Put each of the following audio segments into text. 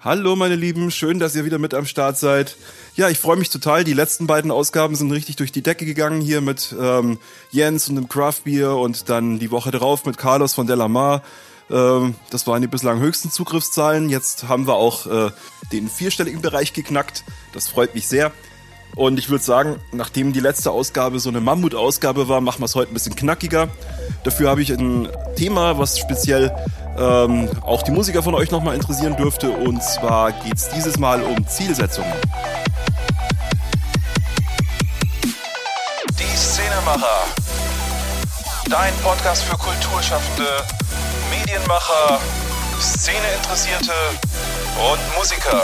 Hallo meine Lieben, schön, dass ihr wieder mit am Start seid. Ja, ich freue mich total. Die letzten beiden Ausgaben sind richtig durch die Decke gegangen hier mit ähm, Jens und dem Craft Beer und dann die Woche darauf mit Carlos von Delamar. Ähm, das waren die bislang höchsten Zugriffszahlen. Jetzt haben wir auch äh, den vierstelligen Bereich geknackt. Das freut mich sehr. Und ich würde sagen, nachdem die letzte Ausgabe so eine Mammut-Ausgabe war, machen wir es heute ein bisschen knackiger. Dafür habe ich ein Thema, was speziell ähm, auch die Musiker von euch nochmal interessieren dürfte. Und zwar geht es dieses Mal um Zielsetzungen. Die Szenemacher. Dein Podcast für Kulturschaffende, Medienmacher, Szeneinteressierte und Musiker.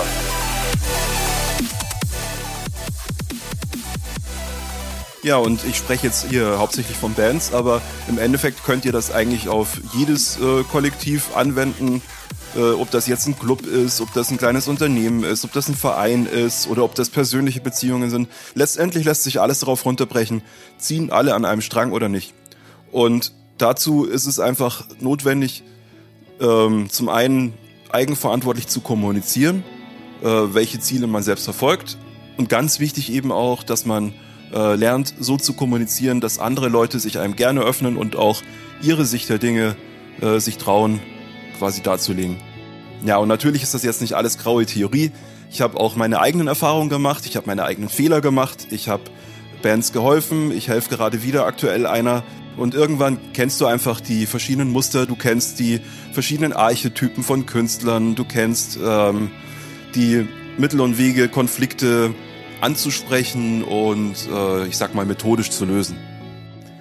Ja, und ich spreche jetzt hier hauptsächlich von Bands, aber im Endeffekt könnt ihr das eigentlich auf jedes äh, Kollektiv anwenden. Äh, ob das jetzt ein Club ist, ob das ein kleines Unternehmen ist, ob das ein Verein ist oder ob das persönliche Beziehungen sind. Letztendlich lässt sich alles darauf runterbrechen, ziehen alle an einem Strang oder nicht. Und dazu ist es einfach notwendig, ähm, zum einen eigenverantwortlich zu kommunizieren, äh, welche Ziele man selbst verfolgt. Und ganz wichtig eben auch, dass man äh, lernt so zu kommunizieren, dass andere Leute sich einem gerne öffnen und auch ihre Sicht der Dinge äh, sich trauen, quasi darzulegen. Ja, und natürlich ist das jetzt nicht alles graue Theorie. Ich habe auch meine eigenen Erfahrungen gemacht, ich habe meine eigenen Fehler gemacht, ich habe Bands geholfen, ich helfe gerade wieder aktuell einer. Und irgendwann kennst du einfach die verschiedenen Muster, du kennst die verschiedenen Archetypen von Künstlern, du kennst ähm, die Mittel und Wege, Konflikte anzusprechen und äh, ich sag mal methodisch zu lösen.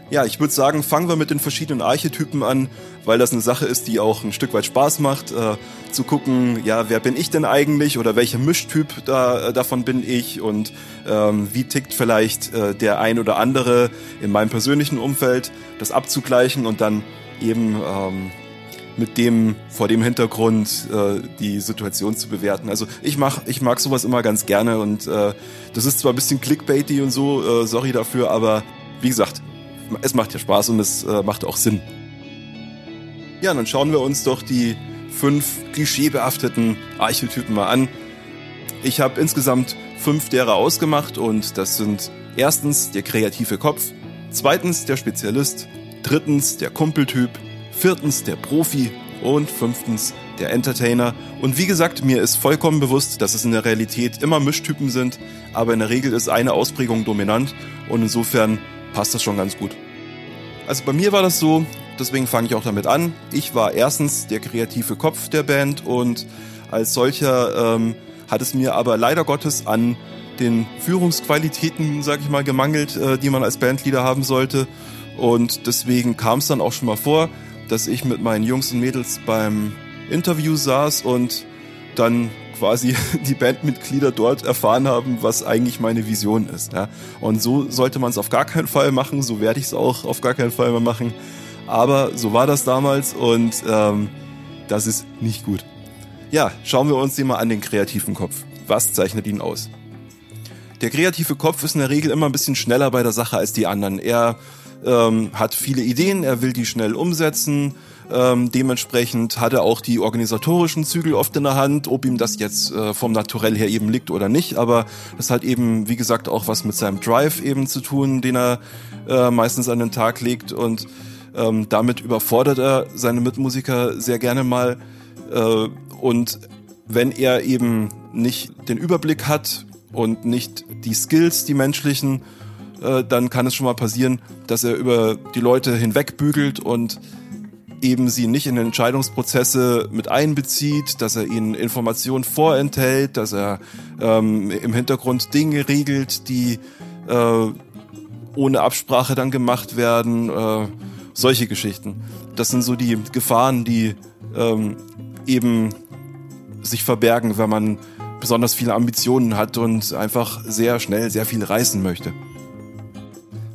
Ja, ich würde sagen, fangen wir mit den verschiedenen Archetypen an, weil das eine Sache ist, die auch ein Stück weit Spaß macht, äh, zu gucken, ja, wer bin ich denn eigentlich oder welcher Mischtyp da, äh, davon bin ich und ähm, wie tickt vielleicht äh, der ein oder andere in meinem persönlichen Umfeld, das abzugleichen und dann eben ähm, mit dem vor dem Hintergrund äh, die Situation zu bewerten. Also ich mach, ich mag sowas immer ganz gerne und äh, das ist zwar ein bisschen clickbaity und so, äh, sorry dafür, aber wie gesagt, es macht ja Spaß und es äh, macht auch Sinn. Ja, dann schauen wir uns doch die fünf klischeebehafteten Archetypen mal an. Ich habe insgesamt fünf derer ausgemacht und das sind erstens der kreative Kopf, zweitens der Spezialist, drittens der Kumpeltyp, viertens der Profi und fünftens der Entertainer. Und wie gesagt, mir ist vollkommen bewusst, dass es in der Realität immer Mischtypen sind, aber in der Regel ist eine Ausprägung dominant und insofern passt das schon ganz gut. Also bei mir war das so, deswegen fange ich auch damit an. Ich war erstens der kreative Kopf der Band und als solcher ähm, hat es mir aber leider Gottes an den Führungsqualitäten, sag ich mal, gemangelt, äh, die man als Bandleader haben sollte. Und deswegen kam es dann auch schon mal vor, dass ich mit meinen Jungs und Mädels beim Interview saß und dann quasi die Bandmitglieder dort erfahren haben, was eigentlich meine Vision ist. Ja. Und so sollte man es auf gar keinen Fall machen, so werde ich es auch auf gar keinen Fall mehr machen. Aber so war das damals und ähm, das ist nicht gut. Ja, schauen wir uns den mal an den kreativen Kopf. Was zeichnet ihn aus? Der kreative Kopf ist in der Regel immer ein bisschen schneller bei der Sache als die anderen. Er ähm, hat viele Ideen, er will die schnell umsetzen. Ähm, dementsprechend hat er auch die organisatorischen Zügel oft in der Hand, ob ihm das jetzt äh, vom Naturell her eben liegt oder nicht. Aber das hat eben, wie gesagt, auch was mit seinem Drive eben zu tun, den er äh, meistens an den Tag legt. Und ähm, damit überfordert er seine Mitmusiker sehr gerne mal. Äh, und wenn er eben nicht den Überblick hat und nicht die Skills, die menschlichen, äh, dann kann es schon mal passieren, dass er über die Leute hinwegbügelt und eben sie nicht in Entscheidungsprozesse mit einbezieht, dass er ihnen Informationen vorenthält, dass er ähm, im Hintergrund Dinge regelt, die äh, ohne Absprache dann gemacht werden, äh, solche Geschichten. Das sind so die Gefahren, die ähm, eben sich verbergen, wenn man besonders viele Ambitionen hat und einfach sehr schnell sehr viel reißen möchte.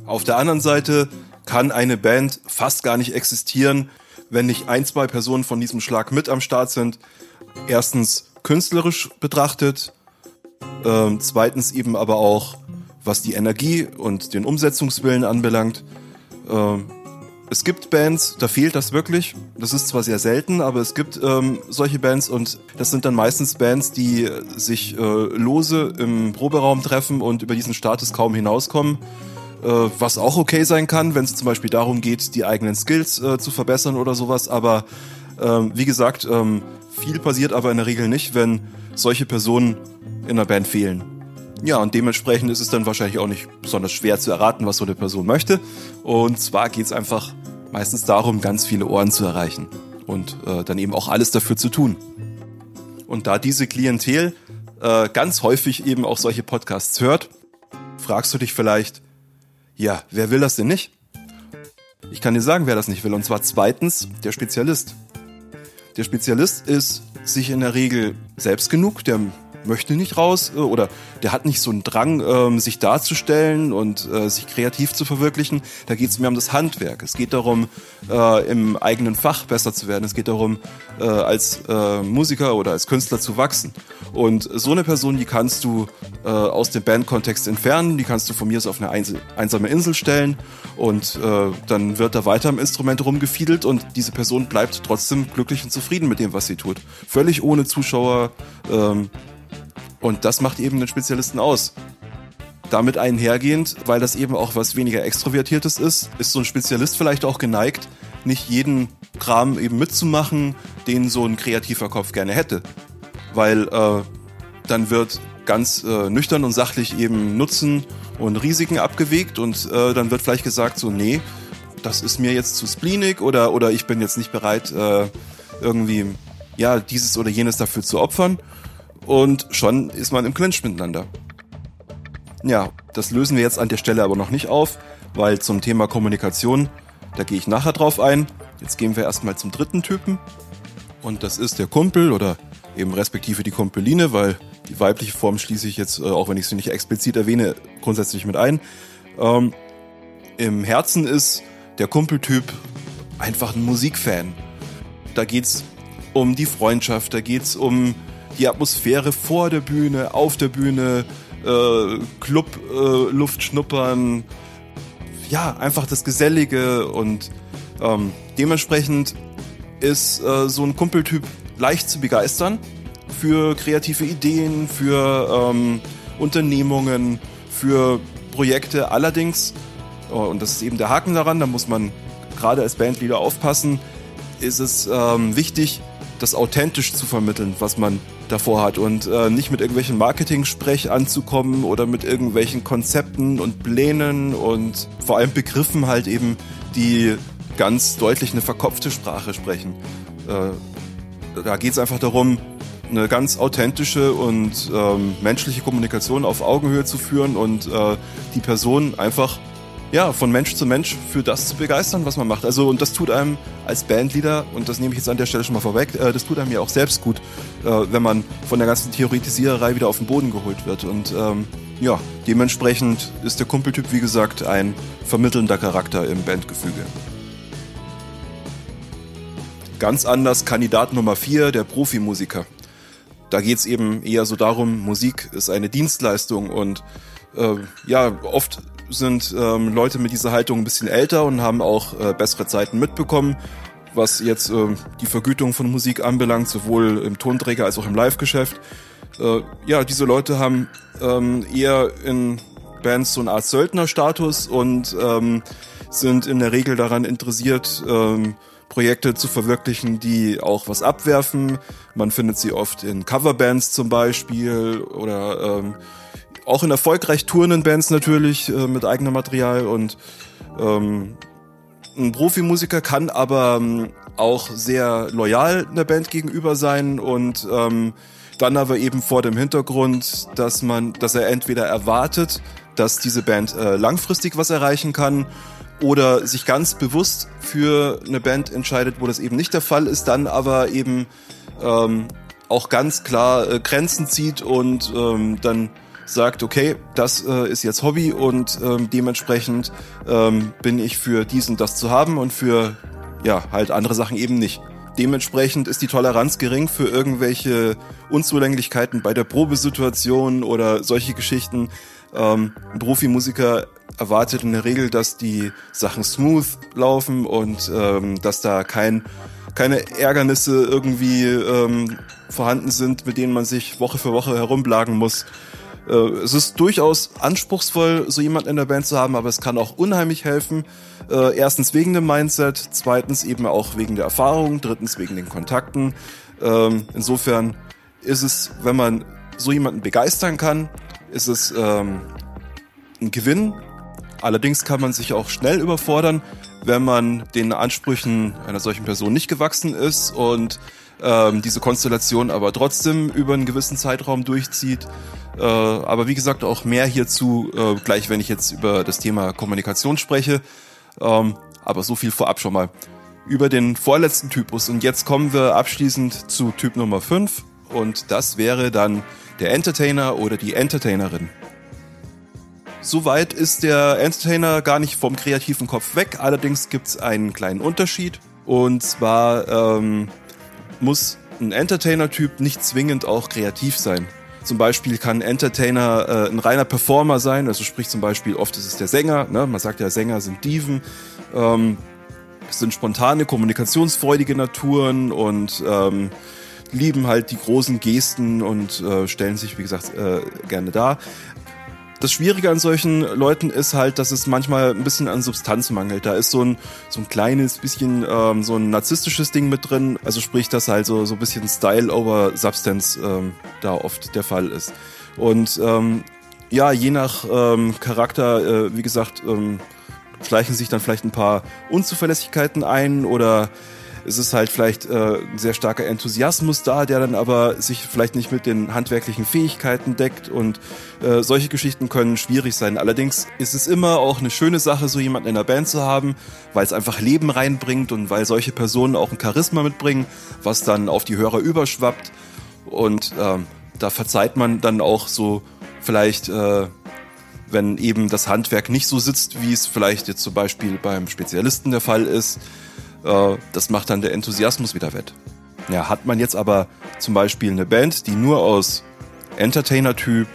Auf der anderen Seite kann eine Band fast gar nicht existieren, wenn nicht ein, zwei Personen von diesem Schlag mit am Start sind. Erstens künstlerisch betrachtet, äh, zweitens eben aber auch was die Energie und den Umsetzungswillen anbelangt. Äh, es gibt Bands, da fehlt das wirklich. Das ist zwar sehr selten, aber es gibt ähm, solche Bands und das sind dann meistens Bands, die sich äh, lose im Proberaum treffen und über diesen Status kaum hinauskommen. Äh, was auch okay sein kann, wenn es zum Beispiel darum geht, die eigenen Skills äh, zu verbessern oder sowas. Aber ähm, wie gesagt, ähm, viel passiert aber in der Regel nicht, wenn solche Personen in der Band fehlen. Ja, und dementsprechend ist es dann wahrscheinlich auch nicht besonders schwer zu erraten, was so eine Person möchte. Und zwar geht es einfach meistens darum, ganz viele Ohren zu erreichen und äh, dann eben auch alles dafür zu tun. Und da diese Klientel äh, ganz häufig eben auch solche Podcasts hört, fragst du dich vielleicht, ja, wer will das denn nicht? Ich kann dir sagen, wer das nicht will. Und zwar zweitens der Spezialist. Der Spezialist ist sich in der Regel selbst genug, der möchte nicht raus äh, oder der hat nicht so einen Drang, ähm, sich darzustellen und äh, sich kreativ zu verwirklichen. Da geht es mehr um das Handwerk. Es geht darum, äh, im eigenen Fach besser zu werden. Es geht darum, als Musiker oder als Künstler zu wachsen. Und so eine Person, die kannst du aus dem Bandkontext entfernen, die kannst du von mir aus auf eine einsame Insel stellen und dann wird da weiter am Instrument rumgefiedelt und diese Person bleibt trotzdem glücklich und zufrieden mit dem, was sie tut. Völlig ohne Zuschauer, ähm, und das macht eben den Spezialisten aus. Damit einhergehend, weil das eben auch was weniger Extrovertiertes ist, ist so ein Spezialist vielleicht auch geneigt, nicht jeden Kram eben mitzumachen, den so ein kreativer Kopf gerne hätte. Weil äh, dann wird ganz äh, nüchtern und sachlich eben Nutzen und Risiken abgewegt und äh, dann wird vielleicht gesagt so, nee, das ist mir jetzt zu spleenig oder, oder ich bin jetzt nicht bereit, äh, irgendwie ja, dieses oder jenes dafür zu opfern und schon ist man im Clinch miteinander. Ja, das lösen wir jetzt an der Stelle aber noch nicht auf, weil zum Thema Kommunikation, da gehe ich nachher drauf ein. Jetzt gehen wir erstmal zum dritten Typen. Und das ist der Kumpel oder eben respektive die Kumpeline, weil die weibliche Form schließe ich jetzt, äh, auch wenn ich sie nicht explizit erwähne, grundsätzlich mit ein. Ähm, Im Herzen ist der Kumpeltyp einfach ein Musikfan. Da geht's um die Freundschaft, da geht's um die Atmosphäre vor der Bühne, auf der Bühne, äh, Club, äh, schnuppern, ja, einfach das Gesellige und ähm, dementsprechend ist äh, so ein Kumpeltyp leicht zu begeistern für kreative Ideen, für ähm, Unternehmungen, für Projekte. Allerdings, oh, und das ist eben der Haken daran, da muss man gerade als Bandleader aufpassen, ist es ähm, wichtig, das authentisch zu vermitteln, was man davor hat und äh, nicht mit irgendwelchen Marketing-Sprech anzukommen oder mit irgendwelchen Konzepten und Plänen und vor allem Begriffen halt eben, die ganz deutlich eine verkopfte Sprache sprechen. Äh, da geht es einfach darum, eine ganz authentische und ähm, menschliche Kommunikation auf Augenhöhe zu führen und äh, die Person einfach ja, von Mensch zu Mensch für das zu begeistern, was man macht. Also, und das tut einem als Bandleader, und das nehme ich jetzt an der Stelle schon mal vorweg, äh, das tut einem ja auch selbst gut, äh, wenn man von der ganzen Theoretisiererei wieder auf den Boden geholt wird. Und ähm, ja, dementsprechend ist der Kumpeltyp, wie gesagt, ein vermittelnder Charakter im Bandgefüge. Ganz anders Kandidat Nummer 4, der Profimusiker. Da geht's eben eher so darum, Musik ist eine Dienstleistung und äh, ja, oft sind ähm, Leute mit dieser Haltung ein bisschen älter und haben auch äh, bessere Zeiten mitbekommen, was jetzt äh, die Vergütung von Musik anbelangt, sowohl im Tonträger als auch im Live-Geschäft. Äh, ja, diese Leute haben ähm, eher in Bands so eine Art Söldnerstatus und ähm, sind in der Regel daran interessiert, ähm, Projekte zu verwirklichen, die auch was abwerfen. Man findet sie oft in Coverbands zum Beispiel oder ähm, auch in erfolgreich tourenden Bands natürlich äh, mit eigenem Material und ähm, ein Profimusiker kann aber ähm, auch sehr loyal einer Band gegenüber sein und ähm, dann aber eben vor dem Hintergrund, dass man, dass er entweder erwartet, dass diese Band äh, langfristig was erreichen kann oder sich ganz bewusst für eine Band entscheidet, wo das eben nicht der Fall ist, dann aber eben ähm, auch ganz klar äh, Grenzen zieht und ähm, dann sagt, okay, das äh, ist jetzt Hobby und ähm, dementsprechend ähm, bin ich für dies und das zu haben und für ja halt andere Sachen eben nicht. Dementsprechend ist die Toleranz gering für irgendwelche Unzulänglichkeiten bei der Probesituation oder solche Geschichten. Ähm, ein Profimusiker erwartet in der Regel, dass die Sachen smooth laufen und ähm, dass da kein, keine Ärgernisse irgendwie ähm, vorhanden sind, mit denen man sich Woche für Woche herumplagen muss. Äh, es ist durchaus anspruchsvoll, so jemanden in der Band zu haben, aber es kann auch unheimlich helfen. Äh, erstens wegen dem Mindset, zweitens eben auch wegen der Erfahrung, drittens wegen den Kontakten. Ähm, insofern ist es, wenn man so jemanden begeistern kann, ist es ähm, ein Gewinn. Allerdings kann man sich auch schnell überfordern, wenn man den Ansprüchen einer solchen Person nicht gewachsen ist und ähm, diese Konstellation aber trotzdem über einen gewissen Zeitraum durchzieht. Äh, aber wie gesagt, auch mehr hierzu, äh, gleich wenn ich jetzt über das Thema Kommunikation spreche. Ähm, aber so viel vorab schon mal über den vorletzten Typus. Und jetzt kommen wir abschließend zu Typ Nummer 5. Und das wäre dann der Entertainer oder die Entertainerin. Soweit ist der Entertainer gar nicht vom kreativen Kopf weg. Allerdings gibt es einen kleinen Unterschied. Und zwar ähm, muss ein Entertainer-Typ nicht zwingend auch kreativ sein. Zum Beispiel kann Entertainer äh, ein reiner Performer sein, also sprich zum Beispiel oft ist es der Sänger, ne? man sagt ja, Sänger sind Diven, ähm, sind spontane, kommunikationsfreudige Naturen und ähm, lieben halt die großen Gesten und äh, stellen sich, wie gesagt, äh, gerne dar. Das Schwierige an solchen Leuten ist halt, dass es manchmal ein bisschen an Substanz mangelt. Da ist so ein, so ein kleines bisschen ähm, so ein narzisstisches Ding mit drin. Also sprich, dass halt so, so ein bisschen Style over Substance ähm, da oft der Fall ist. Und ähm, ja, je nach ähm, Charakter, äh, wie gesagt, ähm, schleichen sich dann vielleicht ein paar Unzuverlässigkeiten ein oder es ist halt vielleicht äh, ein sehr starker Enthusiasmus da, der dann aber sich vielleicht nicht mit den handwerklichen Fähigkeiten deckt und äh, solche Geschichten können schwierig sein. Allerdings ist es immer auch eine schöne Sache, so jemanden in der Band zu haben, weil es einfach Leben reinbringt und weil solche Personen auch ein Charisma mitbringen, was dann auf die Hörer überschwappt und äh, da verzeiht man dann auch so vielleicht äh, wenn eben das Handwerk nicht so sitzt, wie es vielleicht jetzt zum Beispiel beim Spezialisten der Fall ist. Das macht dann der Enthusiasmus wieder wett. Ja, hat man jetzt aber zum Beispiel eine Band, die nur aus Entertainer-Typ,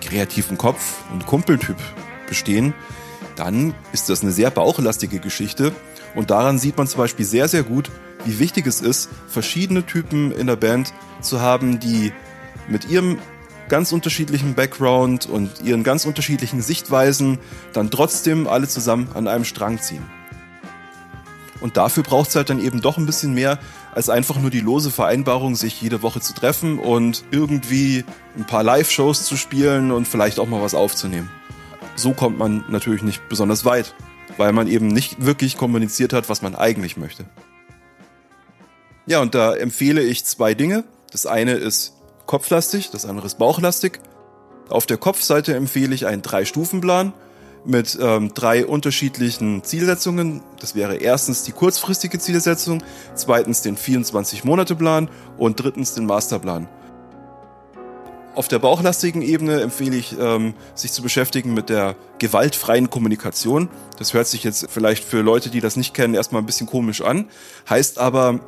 kreativen Kopf und Kumpeltyp bestehen, dann ist das eine sehr bauchlastige Geschichte. Und daran sieht man zum Beispiel sehr, sehr gut, wie wichtig es ist, verschiedene Typen in der Band zu haben, die mit ihrem ganz unterschiedlichen Background und ihren ganz unterschiedlichen Sichtweisen dann trotzdem alle zusammen an einem Strang ziehen. Und dafür braucht es halt dann eben doch ein bisschen mehr als einfach nur die lose Vereinbarung, sich jede Woche zu treffen und irgendwie ein paar Live-Shows zu spielen und vielleicht auch mal was aufzunehmen. So kommt man natürlich nicht besonders weit, weil man eben nicht wirklich kommuniziert hat, was man eigentlich möchte. Ja, und da empfehle ich zwei Dinge. Das eine ist kopflastig, das andere ist bauchlastig. Auf der Kopfseite empfehle ich einen Drei-Stufen-Plan mit ähm, drei unterschiedlichen Zielsetzungen. Das wäre erstens die kurzfristige Zielsetzung, zweitens den 24-Monate-Plan und drittens den Masterplan. Auf der bauchlastigen Ebene empfehle ich, ähm, sich zu beschäftigen mit der gewaltfreien Kommunikation. Das hört sich jetzt vielleicht für Leute, die das nicht kennen, erstmal ein bisschen komisch an, heißt aber,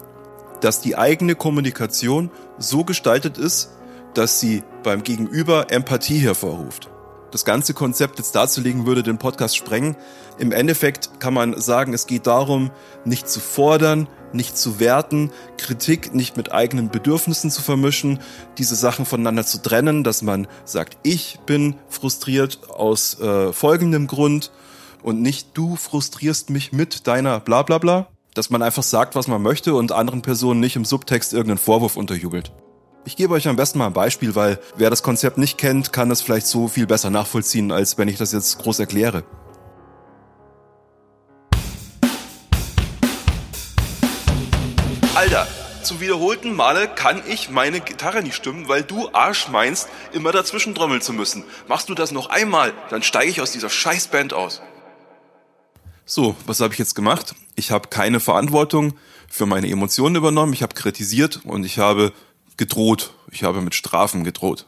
dass die eigene Kommunikation so gestaltet ist, dass sie beim Gegenüber Empathie hervorruft. Das ganze Konzept jetzt darzulegen würde den Podcast sprengen. Im Endeffekt kann man sagen, es geht darum, nicht zu fordern, nicht zu werten, Kritik nicht mit eigenen Bedürfnissen zu vermischen, diese Sachen voneinander zu trennen, dass man sagt, ich bin frustriert aus äh, folgendem Grund und nicht du frustrierst mich mit deiner bla bla bla dass man einfach sagt, was man möchte und anderen Personen nicht im Subtext irgendeinen Vorwurf unterjubelt. Ich gebe euch am besten mal ein Beispiel, weil wer das Konzept nicht kennt, kann das vielleicht so viel besser nachvollziehen, als wenn ich das jetzt groß erkläre. Alter, zu wiederholten Male kann ich meine Gitarre nicht stimmen, weil du Arsch meinst, immer dazwischen trommeln zu müssen. Machst du das noch einmal, dann steige ich aus dieser Scheißband aus. So, was habe ich jetzt gemacht? Ich habe keine Verantwortung für meine Emotionen übernommen, ich habe kritisiert und ich habe gedroht. Ich habe mit Strafen gedroht.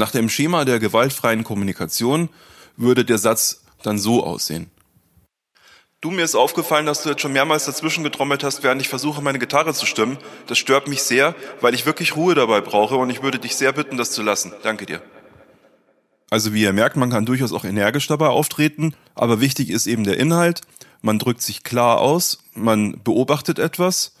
Nach dem Schema der gewaltfreien Kommunikation würde der Satz dann so aussehen. Du, mir ist aufgefallen, dass du jetzt schon mehrmals dazwischen getrommelt hast, während ich versuche, meine Gitarre zu stimmen. Das stört mich sehr, weil ich wirklich Ruhe dabei brauche und ich würde dich sehr bitten, das zu lassen. Danke dir. Also wie ihr merkt, man kann durchaus auch energisch dabei auftreten, aber wichtig ist eben der Inhalt. Man drückt sich klar aus, man beobachtet etwas.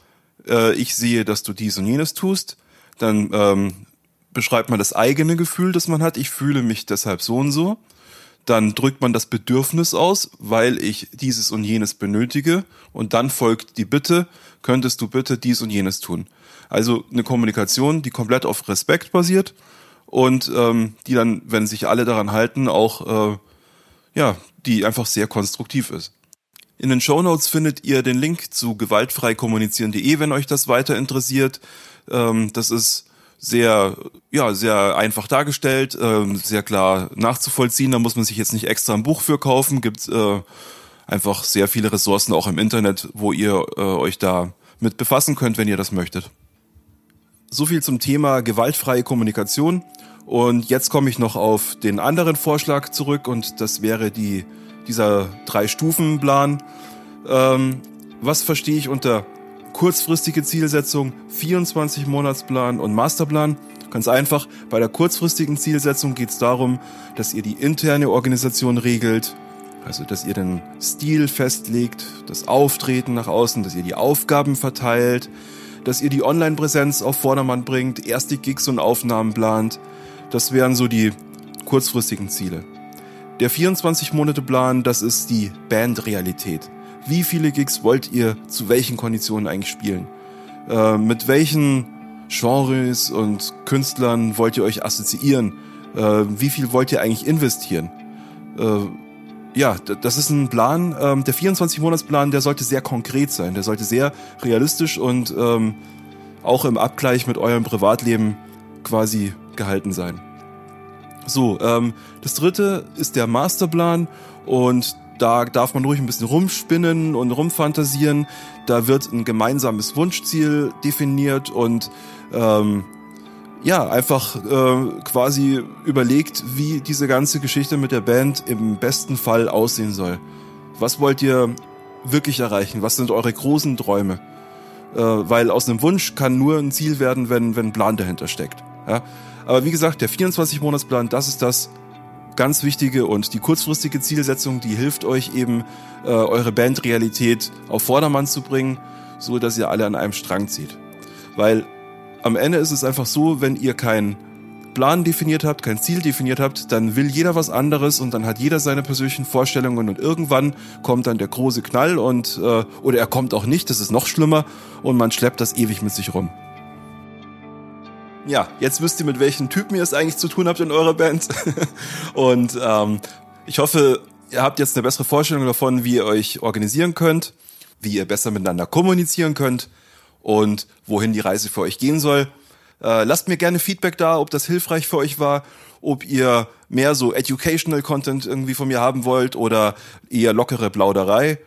Äh, ich sehe, dass du dies und jenes tust. Dann ähm, beschreibt man das eigene Gefühl, das man hat. Ich fühle mich deshalb so und so. Dann drückt man das Bedürfnis aus, weil ich dieses und jenes benötige. Und dann folgt die Bitte, könntest du bitte dies und jenes tun. Also eine Kommunikation, die komplett auf Respekt basiert und ähm, die dann, wenn sich alle daran halten, auch äh, ja, die einfach sehr konstruktiv ist. In den Show Notes findet ihr den Link zu gewaltfreikommunizieren.de, wenn euch das weiter interessiert. Ähm, das ist sehr, ja, sehr einfach dargestellt, ähm, sehr klar nachzuvollziehen. Da muss man sich jetzt nicht extra ein Buch für kaufen. Gibt äh, einfach sehr viele Ressourcen auch im Internet, wo ihr äh, euch da mit befassen könnt, wenn ihr das möchtet. So viel zum Thema gewaltfreie Kommunikation. Und jetzt komme ich noch auf den anderen Vorschlag zurück und das wäre die, dieser Drei-Stufen-Plan. Ähm, was verstehe ich unter kurzfristige Zielsetzung, 24-Monatsplan und Masterplan? Ganz einfach, bei der kurzfristigen Zielsetzung geht es darum, dass ihr die interne Organisation regelt, also dass ihr den Stil festlegt, das Auftreten nach außen, dass ihr die Aufgaben verteilt, dass ihr die Online-Präsenz auf Vordermann bringt, erste Gigs und Aufnahmen plant, das wären so die kurzfristigen Ziele. Der 24-Monate-Plan, das ist die Bandrealität. Wie viele Gigs wollt ihr zu welchen Konditionen eigentlich spielen? Äh, mit welchen Genres und Künstlern wollt ihr euch assoziieren? Äh, wie viel wollt ihr eigentlich investieren? Äh, ja, das ist ein Plan. Ähm, der 24-Monats-Plan, der sollte sehr konkret sein. Der sollte sehr realistisch und ähm, auch im Abgleich mit eurem Privatleben quasi gehalten sein. So, ähm, das dritte ist der Masterplan und da darf man ruhig ein bisschen rumspinnen und rumfantasieren. Da wird ein gemeinsames Wunschziel definiert und ähm, ja, einfach äh, quasi überlegt, wie diese ganze Geschichte mit der Band im besten Fall aussehen soll. Was wollt ihr wirklich erreichen? Was sind eure großen Träume? Äh, weil aus einem Wunsch kann nur ein Ziel werden, wenn, wenn Plan dahinter steckt. Ja? Aber wie gesagt, der 24-Monatsplan, das ist das ganz Wichtige und die kurzfristige Zielsetzung, die hilft euch eben, äh, eure Bandrealität auf Vordermann zu bringen, so dass ihr alle an einem Strang zieht. Weil am Ende ist es einfach so, wenn ihr keinen Plan definiert habt, kein Ziel definiert habt, dann will jeder was anderes und dann hat jeder seine persönlichen Vorstellungen und irgendwann kommt dann der große Knall und äh, oder er kommt auch nicht, das ist noch schlimmer und man schleppt das ewig mit sich rum ja, jetzt wisst ihr, mit welchen Typen ihr es eigentlich zu tun habt in eurer Band. und ähm, ich hoffe, ihr habt jetzt eine bessere Vorstellung davon, wie ihr euch organisieren könnt, wie ihr besser miteinander kommunizieren könnt und wohin die Reise für euch gehen soll. Äh, lasst mir gerne Feedback da, ob das hilfreich für euch war, ob ihr mehr so educational Content irgendwie von mir haben wollt oder eher lockere Plauderei.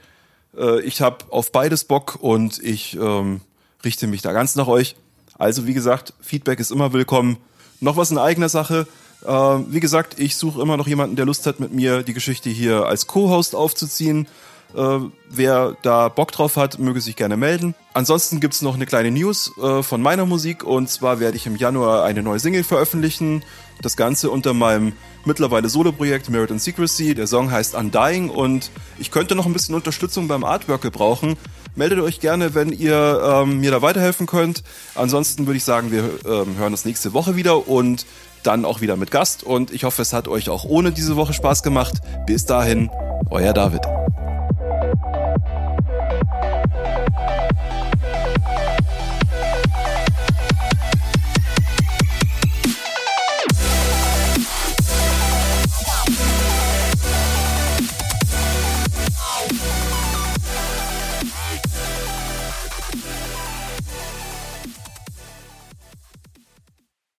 Äh, ich habe auf beides Bock und ich ähm, richte mich da ganz nach euch. Also wie gesagt, Feedback ist immer willkommen. Noch was in eigener Sache. Äh, wie gesagt, ich suche immer noch jemanden, der Lust hat, mit mir die Geschichte hier als Co-Host aufzuziehen. Äh, wer da Bock drauf hat, möge sich gerne melden. Ansonsten gibt's noch eine kleine News äh, von meiner Musik und zwar werde ich im Januar eine neue Single veröffentlichen. Das Ganze unter meinem mittlerweile Solo-Projekt Merit and Secrecy. Der Song heißt Undying und ich könnte noch ein bisschen Unterstützung beim Artwork gebrauchen. Meldet euch gerne, wenn ihr ähm, mir da weiterhelfen könnt. Ansonsten würde ich sagen, wir ähm, hören uns nächste Woche wieder und dann auch wieder mit Gast. Und ich hoffe, es hat euch auch ohne diese Woche Spaß gemacht. Bis dahin, euer David.